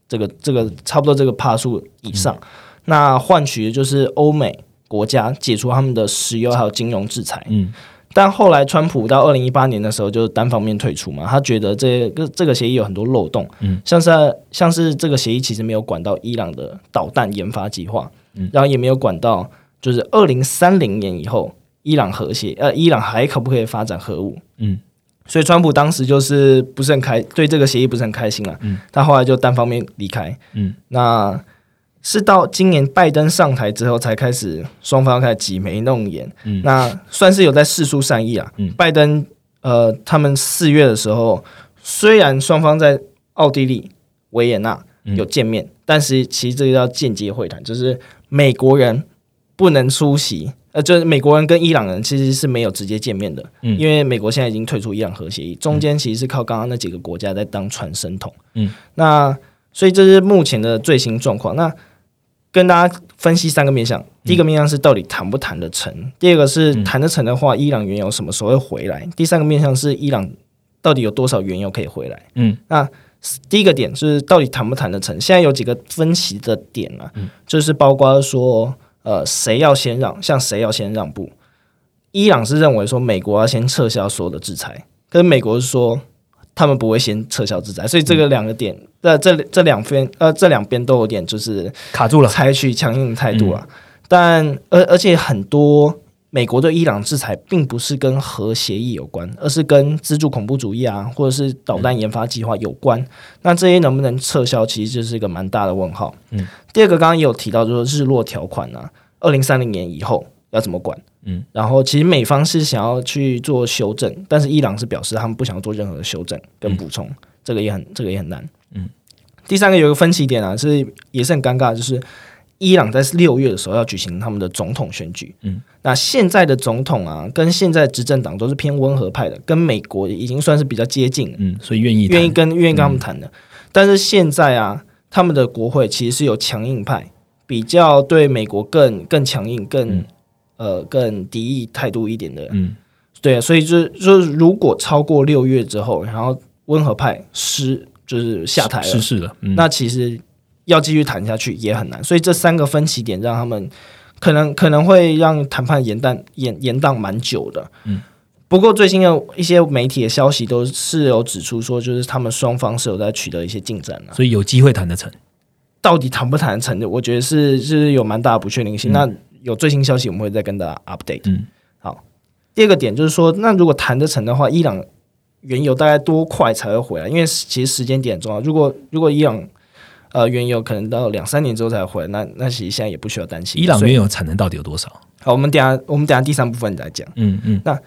Speaker 3: 这个这个差不多这个帕数以上，那换取的就是欧美国家解除他们的石油还有金融制裁。
Speaker 1: 嗯，
Speaker 3: 但后来川普到二零一八年的时候就单方面退出嘛，他觉得这个这个协议有很多漏洞，
Speaker 1: 嗯，
Speaker 3: 像是像是这个协议其实没有管到伊朗的导弹研发计划，
Speaker 1: 嗯，
Speaker 3: 然后也没有管到就是二零三零年以后伊朗核协呃伊朗还可不可以发展核武，
Speaker 1: 嗯，
Speaker 3: 所以川普当时就是不是很开对这个协议不是很开心啊，
Speaker 1: 嗯，
Speaker 3: 他后来就单方面离开，
Speaker 1: 嗯，
Speaker 3: 那是到今年拜登上台之后才开始双方开始挤眉弄眼，
Speaker 1: 嗯。
Speaker 3: 那算是有在试出善意啊，
Speaker 1: 嗯。
Speaker 3: 拜登呃他们四月的时候，虽然双方在奥地利维也纳
Speaker 1: 嗯。
Speaker 3: 有见面，但是其实这个叫间接会谈，就是美国人不能出席。呃，就是美国人跟伊朗人其实是没有直接见面的，
Speaker 1: 嗯。
Speaker 3: 因为美国现在已经退出伊朗核协议，中间其实是靠刚刚那几个国家在当传声筒。
Speaker 1: 嗯，
Speaker 3: 那所以这是目前的最新状况。那跟大家分析三个面向，第一个面向是到底谈不谈得成，第二个是谈得成的话，伊朗原油什么时候会回来，第三个面向是伊朗到底有多少原油可以回来。
Speaker 1: 嗯，
Speaker 3: 那第一个点是到底谈不谈得成，现在有几个分歧的点啊，就是包括说，呃，谁要先让，向谁要先让步。伊朗是认为说美国要先撤销所有的制裁，可是美国是说他们不会先撤销制裁，所以这个两个点，呃，这这两边呃这两边都有点就是
Speaker 1: 卡住了。
Speaker 3: 采取强硬的态度啊。但而而且很多美国对伊朗制裁并不是跟核协议有关，而是跟资助恐怖主义啊，或者是导弹研发计划有关。那这些能不能撤销，其实就是一个蛮大的问号。
Speaker 1: 嗯，
Speaker 3: 第二个刚刚也有提到，就是日落条款啊，二零三零年以后要怎么管？
Speaker 1: 嗯，
Speaker 3: 然后其实美方是想要去做修正，但是伊朗是表示他们不想做任何的修正跟补充，这个也很这个也很难。
Speaker 1: 嗯，
Speaker 3: 第三个有一个分歧点啊，是也是很尴尬，就是伊朗在六月的时候要举行他们的总统选举。
Speaker 1: 嗯，
Speaker 3: 那现在的总统啊，跟现在执政党都是偏温和派的，跟美国已经算是比较接近了。
Speaker 1: 嗯，所以愿意
Speaker 3: 愿意跟愿意跟他们谈的。但是现在啊，他们的国会其实是有强硬派，比较对美国更更强硬、更、
Speaker 1: 嗯
Speaker 3: 呃更敌意态度一点的。
Speaker 1: 嗯
Speaker 3: 对啊，所以就就是如果超过六月之后，然后温和派失就是下台了，
Speaker 1: 失势了。嗯，
Speaker 3: 那其实要继续谈下去也很难。所以这三个分歧点让他们可能可能会让谈判延宕延延宕蛮久的。
Speaker 1: 嗯。
Speaker 3: 不过最新的一些媒体的消息都是有指出说，就是他们双方是有在取得一些进展的、
Speaker 1: 所以有机会谈得成。
Speaker 3: 到底谈不谈得成的，我觉得是是有蛮大的不确定性。那有最新消息，我们会再跟大家 update。
Speaker 1: 嗯，
Speaker 3: 好。第二个点就是说，那如果谈得成的话，伊朗原油大概多快才会回来？因为其实时间点很重要。如果如果伊朗呃原油可能到两三年之后才回来，那那其实现在也不需要担心。
Speaker 1: 伊朗原油产能到底有多少？
Speaker 3: 好，我们等下我们等下第三部分再讲。
Speaker 1: 嗯嗯那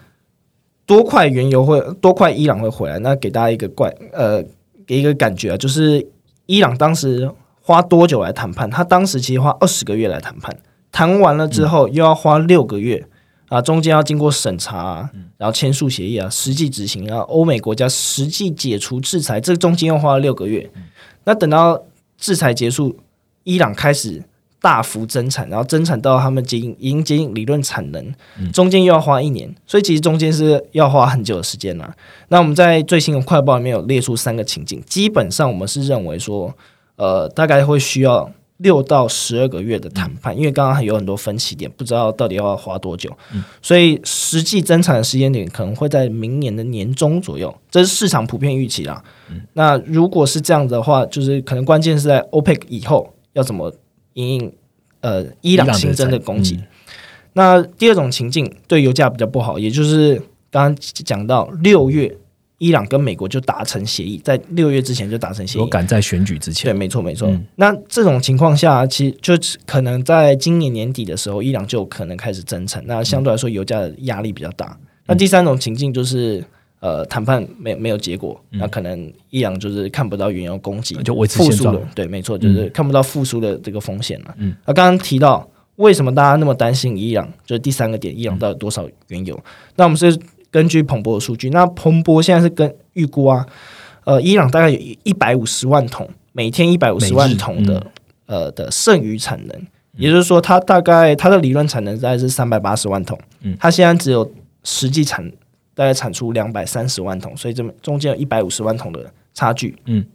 Speaker 3: 多快原油会多快伊朗会回来？那给大家一个怪呃，给一个感觉啊，就是伊朗当时花多久来谈判？他当时其实花二十个月来谈判，谈完了之后又要花六个月啊，中间要经过审查、啊，然后签署协议啊，实际执行，啊欧美国家实际解除制裁，这中间又花了六个月。那等到制裁结束，伊朗开始大幅增产，然后增产到他们接近已经接近理论产能，中间又要花一年，所以其实中间是要花很久的时间啦。那我们在最新的快报里面有列出三个情境，基本上我们是认为说，呃，大概会需要六到十二个月的谈判，因为刚刚还有很多分歧点，不知道到底要花多久，所以实际增产的时间点可能会在明年的年中左右，这是市场普遍预期啦。那如果是这样的话，就是可能关键是在 OPEC 以后要怎么因应呃伊朗新增的供给。
Speaker 1: 嗯。
Speaker 3: 那第二种情境对油价比较不好，也就是刚刚讲到六月，伊朗跟美国就达成协议，在六月之前就达成协议。
Speaker 1: 我赶在选举之前对，
Speaker 3: 没错没错。
Speaker 1: 嗯
Speaker 3: 那这种情况下，其实就可能在今年年底的时候，伊朗就可能开始增产，那相对来说油价的压力比较大。那第三种情境就是，呃谈判没没有结果，那可能伊朗就是看不到原油供给
Speaker 1: 就维持
Speaker 3: 复苏
Speaker 1: 现状，
Speaker 3: 对，没错，就是看不到复苏的这个风险了。嗯，那刚刚提到为什么大家那么担心伊朗，就是第三个点，伊朗到底多少原油？那我们是根据彭博的数据，那彭博现在是跟预估啊，呃，伊朗大概有一百五十万桶，每天一百五十万桶的、呃的剩余产能，也就是说，它大概它的理论产能大概是三百八十万桶，嗯，它现在只有实际产大概产出两百三十万桶，所以这么中间有一百五十万桶的差距，
Speaker 1: 嗯。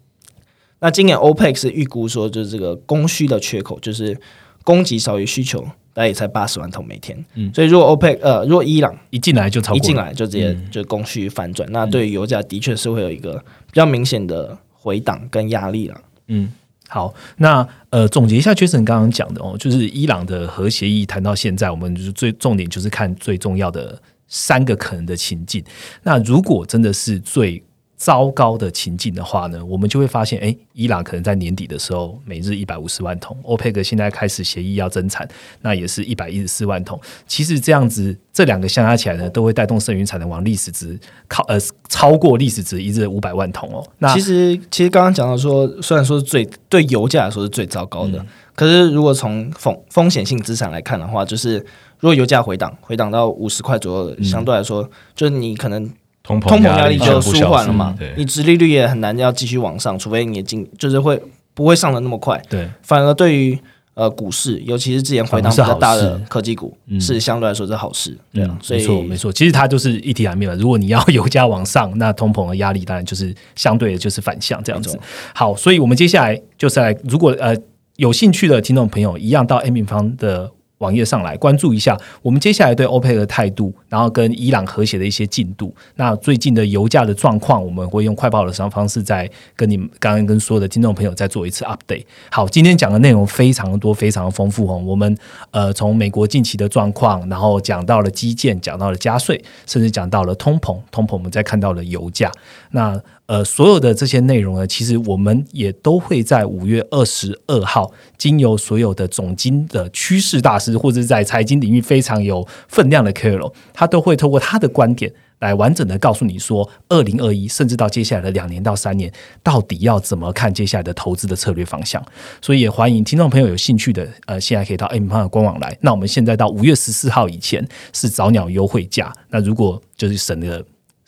Speaker 3: 那今年 OPEC 是预估说，就是这个供需的缺口，就是供给少于需求，大概也才八十万桶每天。嗯，所以如果 OPEC 呃，如果伊朗
Speaker 1: 一进来就超过
Speaker 3: 一进来就直接就供需反转，那对于油价的确是会有一个比较明显的回档跟压力了。
Speaker 1: 嗯好，那呃，总结一下，Jason 刚刚讲的哦，就是伊朗的核协议谈到现在，我们就是最重点就是看最重要的三个可能的情境。那如果真的是最糟糕的情境的话呢，我们就会发现，哎，伊朗可能在年底的时候每日一百五十万桶，OPEC 现在开始协议要增产，那也是一百一十四万桶。其实这样子，这两个相加起来呢，都会带动剩余产能往历史值靠呃超过历史值一日五百万桶哦。那
Speaker 3: 其实其实刚刚讲到说，虽然说是最对油价来说是最糟糕的，可是如果从风风险性资产来看的话，就是如果油价回档回档到五十块左右，相对来说，就是你可能
Speaker 2: 通膨
Speaker 3: 通膨压力就舒缓了嘛
Speaker 2: 对，
Speaker 3: 你殖利率也很难要继续往上，除非你的经就是会不会上的那么快，
Speaker 1: 对，
Speaker 3: 反而对于呃股市，尤其是之前回档比较大的科技股，是相对来说是好事，对啊
Speaker 1: 嗯，
Speaker 3: 所以
Speaker 1: 没错没错，其实它就是一体两面嘛。如果你要油价往上，那通膨的压力当然就是相对的就是反向这样子。好，所以我们接下来就是来，如果呃有兴趣的听众朋友，一样到 A 平方的。网页上来关注一下我们接下来对欧佩克的态度，然后跟伊朗和谐的一些进度。那最近的油价的状况，我们会用快报的方式再跟你们刚刚跟所有的听众朋友再做一次 update。好，今天讲的内容非常多，非常丰富哦。我们呃从美国近期的状况，然后讲到了基建，讲到了加税，甚至讲到了通膨，通膨我们再看到了油价。那呃，所有的这些内容呢，其实我们也都会在五月二十二号，经由所有的总经的趋势大师，或者是在财经领域非常有分量的 KOL，他都会透过他的观点来完整的告诉你说，二零二一甚至到接下来的两年到三年，到底要怎么看接下来的投资的策略方向。所以也欢迎听众朋友有兴趣的，呃，现在可以到 M 方的官网来。那我们现在到五月十四号以前是早鸟优惠价，那如果就是省了。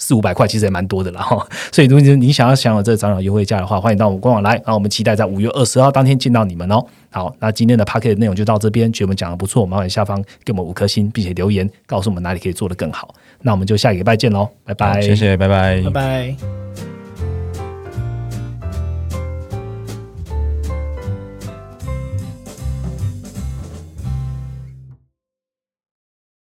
Speaker 1: 四五百块其实也蛮多的了哈，所以如果你想要享有这个早鸟优惠价的话，欢迎到我们官网来。然后我们期待在五月二十号当天见到你们哦。好，那今天的 p a c k e t 内容就到这边，觉得我们讲的不错，麻烦下方给我们五颗星，并且留言告诉我们哪里可以做得更好。那我们就下个礼拜见喽，拜拜，
Speaker 2: 谢谢，拜拜
Speaker 3: 拜拜。